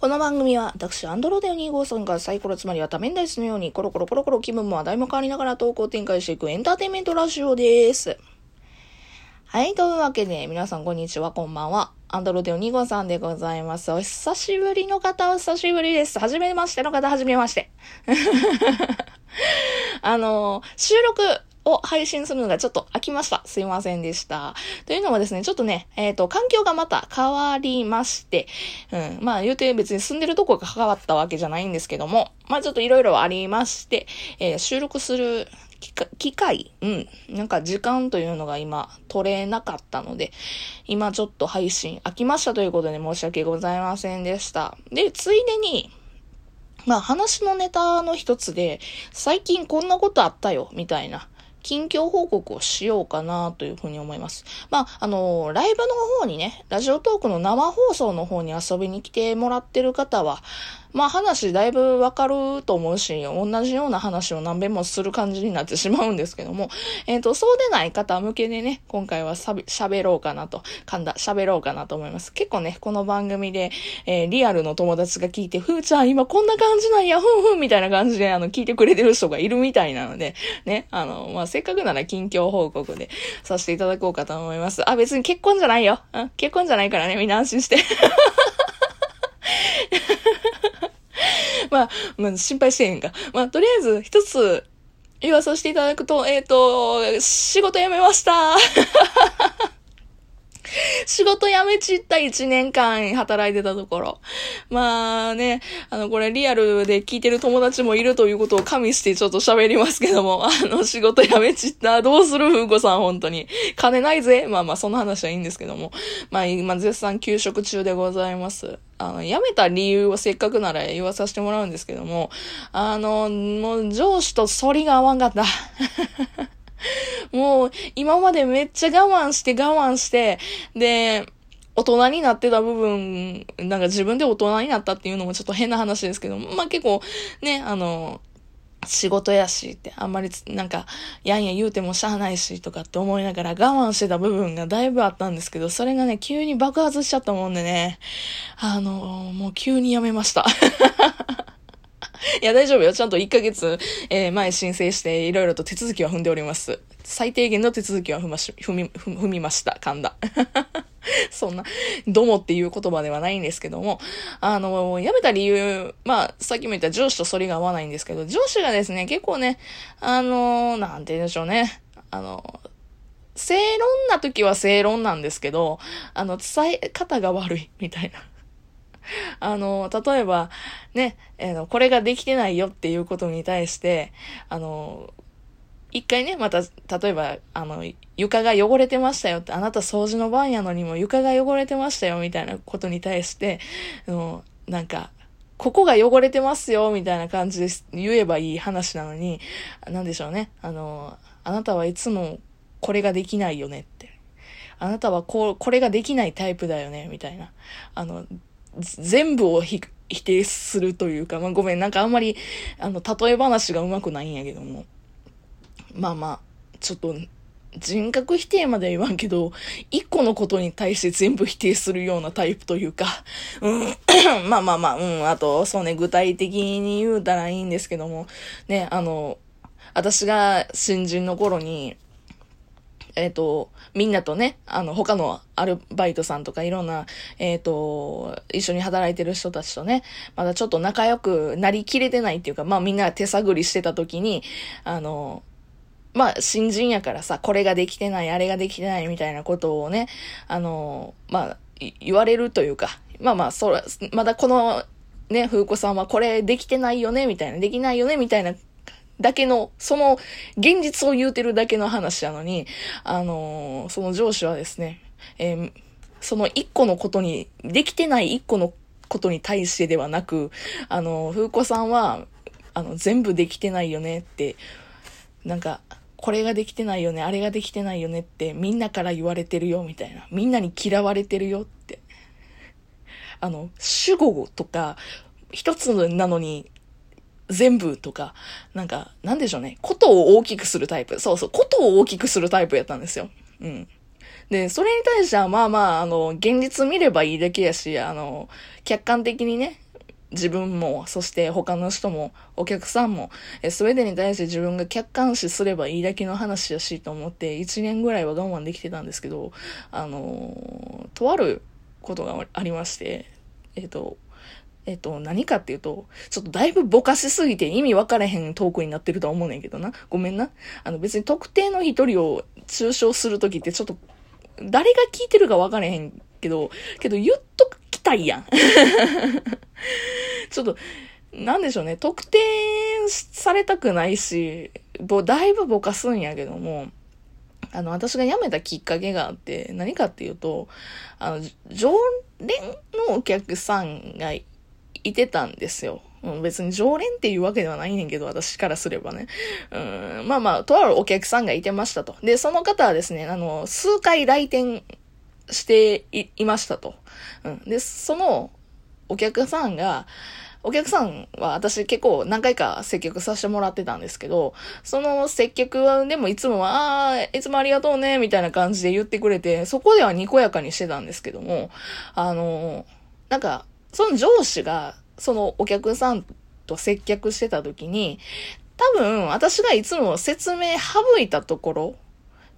この番組は私、アンドロデオ2号さんがサイコロつまりは多面ダイスのようにコロコロコロコロ気分も話題も変わりながら投稿展開していくエンターテインメントラジオです。はい、というわけで皆さんこんにちは、こんばんは。アンドロデオ2号さんでございます。お久しぶりの方、お久しぶりです。はじめましての方、はじめまして。あの、収録を配信するのがちょっと飽きました。すいませんでした。というのもですね、ちょっとね、えっ、ー、と、環境がまた変わりまして、うん、まあ言うて別に住んでるとこが変わったわけじゃないんですけども、まあちょっといろいろありまして、えー、収録する機会、うん、なんか時間というのが今取れなかったので、今ちょっと配信飽きましたということで申し訳ございませんでした。で、ついでに、まあ話のネタの一つで、最近こんなことあったよ、みたいな。近況報告をしようかなというふうに思います。まあ、あの、ライブの方にね、ラジオトークの生放送の方に遊びに来てもらってる方は、まあ話だいぶわかると思うし、同じような話を何遍もする感じになってしまうんですけども、えっ、ー、と、そうでない方向けでね、今回は喋ろうかなと、噛んだ、喋ろうかなと思います。結構ね、この番組で、えー、リアルの友達が聞いて、ふーちゃん今こんな感じなんや、ふんふんみたいな感じで、あの、聞いてくれてる人がいるみたいなので、ね、あの、まあ、せっかくなら近況報告で させていただこうかと思います。あ、別に結婚じゃないよ。うん、結婚じゃないからね、みんな安心して。まあ、まあ、心配してへんか。まあ、とりあえず、一つ、言わさせていただくと、えっ、ー、と、仕事辞めました。仕事辞めちった1年間働いてたところ。まあね、あの、これリアルで聞いてる友達もいるということを加味してちょっと喋りますけども、あの、仕事辞めちった。どうするふうこさん、本当に。金ないぜ。まあまあ、その話はいいんですけども。まあ、今、絶賛休職中でございます。あの、辞めた理由をせっかくなら言わさせてもらうんですけども、あの、もう上司と反りが合わんかった。もう、今までめっちゃ我慢して我慢して、で、大人になってた部分、なんか自分で大人になったっていうのもちょっと変な話ですけど、まあ結構ね、あの、仕事やしって、あんまりなんか、やんや言うてもしゃあないしとかって思いながら我慢してた部分がだいぶあったんですけど、それがね、急に爆発しちゃったもんでね、あの、もう急にやめました。いや、大丈夫よ。ちゃんと1ヶ月、えー、前申請して、いろいろと手続きは踏んでおります。最低限の手続きは踏まし、踏み、踏みました。噛んだ。そんな、どもっていう言葉ではないんですけども、あの、辞めた理由、まあ、さっきも言った上司と反りが合わないんですけど、上司がですね、結構ね、あの、なんて言うんでしょうね。あの、正論な時は正論なんですけど、あの、伝え方が悪い、みたいな。あの、例えば、ね、えー、これができてないよっていうことに対して、あの、一回ね、また、例えば、あの、床が汚れてましたよって、あなた掃除の番やのにも床が汚れてましたよみたいなことに対して、あの、なんか、ここが汚れてますよみたいな感じで言えばいい話なのに、なんでしょうね。あの、あなたはいつもこれができないよねって。あなたはこう、これができないタイプだよねみたいな。あの、全部を否定するというか、まあ、ごめん、なんかあんまり、あの、例え話がうまくないんやけども。まあまあ、ちょっと、人格否定までは言わんけど、一個のことに対して全部否定するようなタイプというか、うん、まあまあまあ、うん、あと、そうね、具体的に言うたらいいんですけども、ね、あの、私が新人の頃に、えっ、ー、と、みんなとね、あの、他のアルバイトさんとかいろんな、えっ、ー、と、一緒に働いてる人たちとね、まだちょっと仲良くなりきれてないっていうか、まあみんな手探りしてた時に、あの、まあ、新人やからさ、これができてない、あれができてないみたいなことをね、あの、まあ、言われるというか、まあまあ、そら、まだこの、ね、風子さんはこれできてないよね、みたいな、できないよね、みたいな、だけの、その、現実を言うてるだけの話なのに、あのその上司はですね、えー、その一個のことに、できてない一個のことに対してではなく、あの、風子さんは、あの、全部できてないよねって、なんか、これができてないよね、あれができてないよねってみんなから言われてるよみたいな。みんなに嫌われてるよって。あの、主語とか、一つなのに全部とか、なんか、なんでしょうね。ことを大きくするタイプ。そうそう、ことを大きくするタイプやったんですよ。うん。で、それに対しては、まあまあ、あの、現実見ればいいだけやし、あの、客観的にね、自分も、そして他の人も、お客さんも、え、すべてに対して自分が客観視すればいいだけの話やしと思って、1年ぐらいは我慢できてたんですけど、あの、とあることがありまして、えっ、ー、と、えっ、と、何かっていうと、ちょっとだいぶぼかしすぎて意味分からへんトークになってるとは思うねんけどな。ごめんな。あの別に特定の一人を抽象するときってちょっと、誰が聞いてるか分からへんけど、けど言っときたいやん。ちょっと、なんでしょうね、特定されたくないし、ぼ、だいぶぼかすんやけども、あの、私が辞めたきっかけがあって、何かっていうと、あの、常連のお客さんがいてたんですよ。うん、別に常連っていうわけではないねんけど、私からすればね。うん、まあまあ、とあるお客さんがいてましたと。で、その方はですね、あの、数回来店していましたと。うん。で、そのお客さんが、お客さんは私結構何回か接客させてもらってたんですけど、その接客はでもいつもは、ああ、いつもありがとうね、みたいな感じで言ってくれて、そこではにこやかにしてたんですけども、あの、なんか、その上司が、そのお客さんと接客してた時に、多分私がいつも説明省いたところ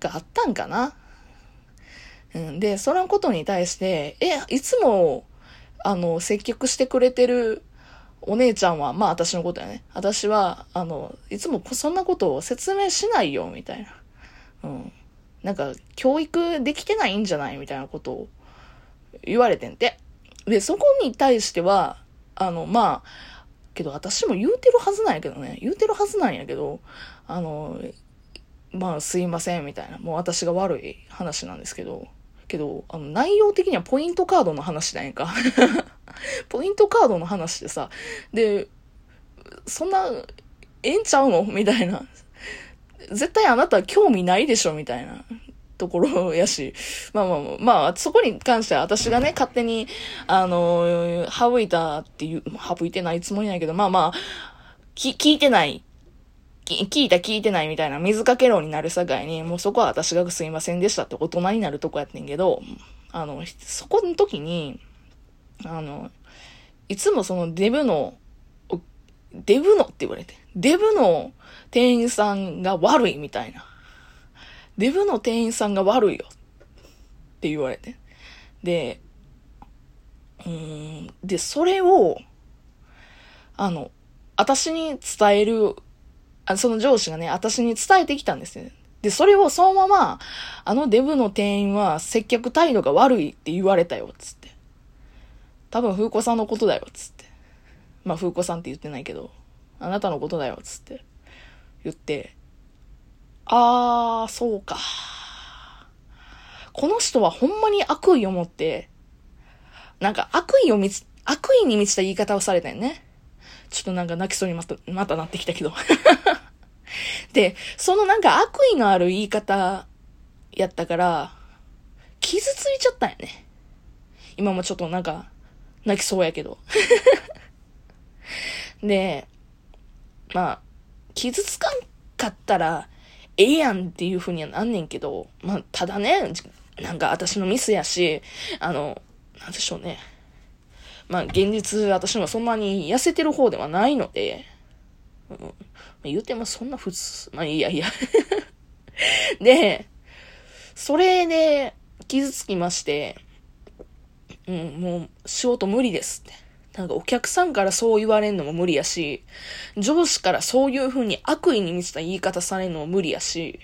があったんかな。うん、で、そのことに対して、え、いつもあの、接客してくれてるお姉ちゃんは、まあ私のことやね。私は、あの、いつもそんなことを説明しないよ、みたいな。うん。なんか、教育できてないんじゃない？みたいなことを言われてんて。で、そこに対しては、あの、まあ、けど私も言うてるはずなんやけどね。言うてるはずなんやけど、あの、まあ、すいません、みたいな。もう私が悪い話なんですけど。けど、あの、内容的にはポイントカードの話だやんか。ポイントカードの話でさ、で、そんな、ええんちゃうの？みたいな。絶対あなた興味ないでしょ？みたいなところやし。まあまあまあ、そこに関しては私がね、勝手に、あの、省いたっていう、省いてないつもりないけど、まあまあ、き、聞いてない聞いた聞いてないみたいな水かけ論になるさかいに、もうそこは私がすいませんでしたって大人になるとこやってんけど、あの、そこの時に、あの、いつもそのデブの、デブのって言われて、デブの店員さんが悪いみたいな。デブの店員さんが悪いよって言われて。で、うん、で、それを、あの、私に伝えるあその上司がね、私に伝えてきたんですね。で、それをそのまま、あのデブの店員は接客態度が悪いって言われたよ、つって。多分、風子さんのことだよ、つって。まあ、風子さんって言ってないけど、あなたのことだよ、つって言って、あー、そうか。この人はほんまに悪意を持って、なんか悪意をみつ、悪意に満ちた言い方をされたよね。ちょっとなんか泣きそうにまた、またなってきたけど。で、そのなんか悪意のある言い方やったから、傷ついちゃったんやね。今もちょっとなんか、泣きそうやけど。で、まあ、傷つかんかったら、ええやんっていう風にはなんねんけど、まあ、ただね、なんか私のミスやし、あの、なんでしょうね。まあ、現実、私もそんなに痩せてる方ではないので、うん、言うてもそんな普通、まあいいやいや。で、それで傷つきまして、うん、もう仕事無理ですって。なんかお客さんからそう言われんのも無理やし、上司からそういう風に悪意に満ちた言い方されるのも無理やし、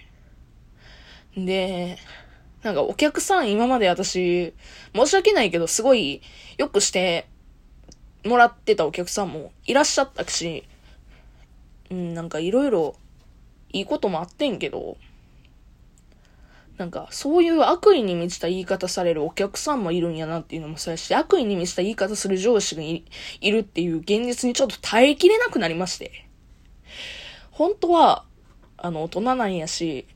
で、なんかお客さん今まで私、申し訳ないけどすごいよくしてもらってたお客さんもいらっしゃったし、うん、なんかいろいろいいこともあってんけど、なんか、そういう悪意に満ちた言い方されるお客さんもいるんやなっていうのもそうやし、悪意に満ちた言い方する上司がいるっていう現実にちょっと耐えきれなくなりまして。本当は、あの、大人なんやし、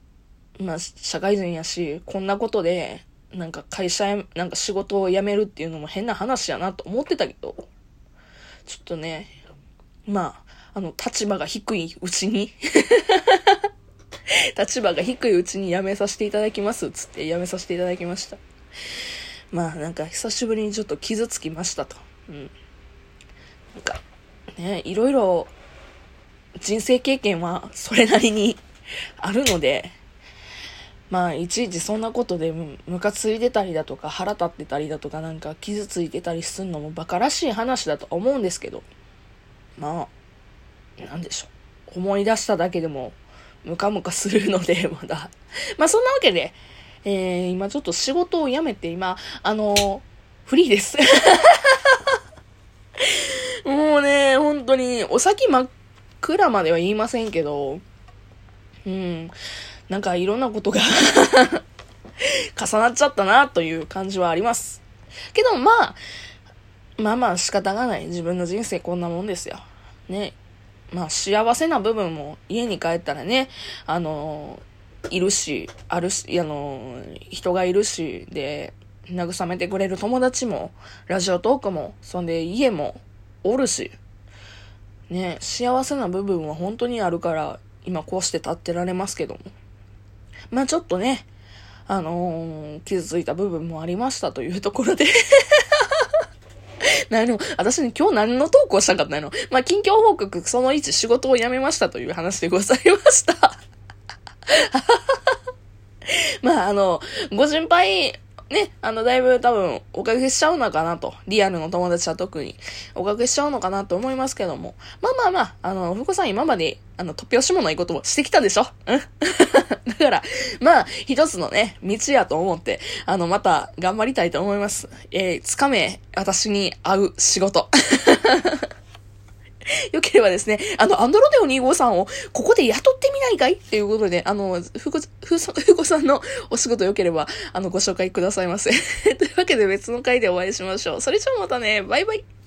まあ、社会人やし、こんなことで、なんか会社や、なんか仕事を辞めるっていうのも変な話やなと思ってたけど、ちょっとね、まあ、あの、立場が低いうちに 立場が低いうちに辞めさせていただきます、つって辞めさせていただきました。まあ、なんか久しぶりにちょっと傷つきましたと。うん。なんか、ね、いろいろ人生経験はそれなりに あるので、まあ、いちいちそんなことでムカついてたりだとか腹立ってたりだとかなんか傷ついてたりすんのも馬鹿らしい話だと思うんですけど、まあ、なんでしょう。思い出しただけでもムカムカするので、まだ。まあそんなわけで、えー、今ちょっと仕事を辞めて、今、あのー、フリーです。もうね、本当に、お先真っ暗までは言いませんけど、うん、なんかいろんなことが 重なっちゃったなという感じはあります。けどまあ、まあまあ仕方がない。自分の人生こんなもんですよ。ね。まあ幸せな部分も家に帰ったらね、あのいるし、あるし、あの、人がいるし、で、慰めてくれる友達も、ラジオトークも、そんで家もおるし、ね、幸せな部分は本当にあるから、今こうして立ってられますけども。まあちょっとね、あのー、傷ついた部分もありましたというところで 何も、私に今日何のトークをしたかったの？まあ、近況報告、その1仕事を辞めましたという話でございました。まあ、あの、ご心配、ね、あの、だいぶ多分、おかげしちゃうのかなと。リアルの友達は特に、おかげしちゃうのかなと思いますけども。まあまあまあ、あの、ふこさん今まで、あの、突拍子もないことをしてきたでしょうん だから、まあ、一つのね、道やと思って、あの、また、頑張りたいと思います。えー、つかめ、私に合う仕事。よければですね、あの、アンドロデオ253をここで雇ってみないかい？っていうことで、あの、ふこ、ふふこさんのお仕事よければ、あの、ご紹介くださいませ。というわけで別の回でお会いしましょう。それじゃあまたね、バイバイ。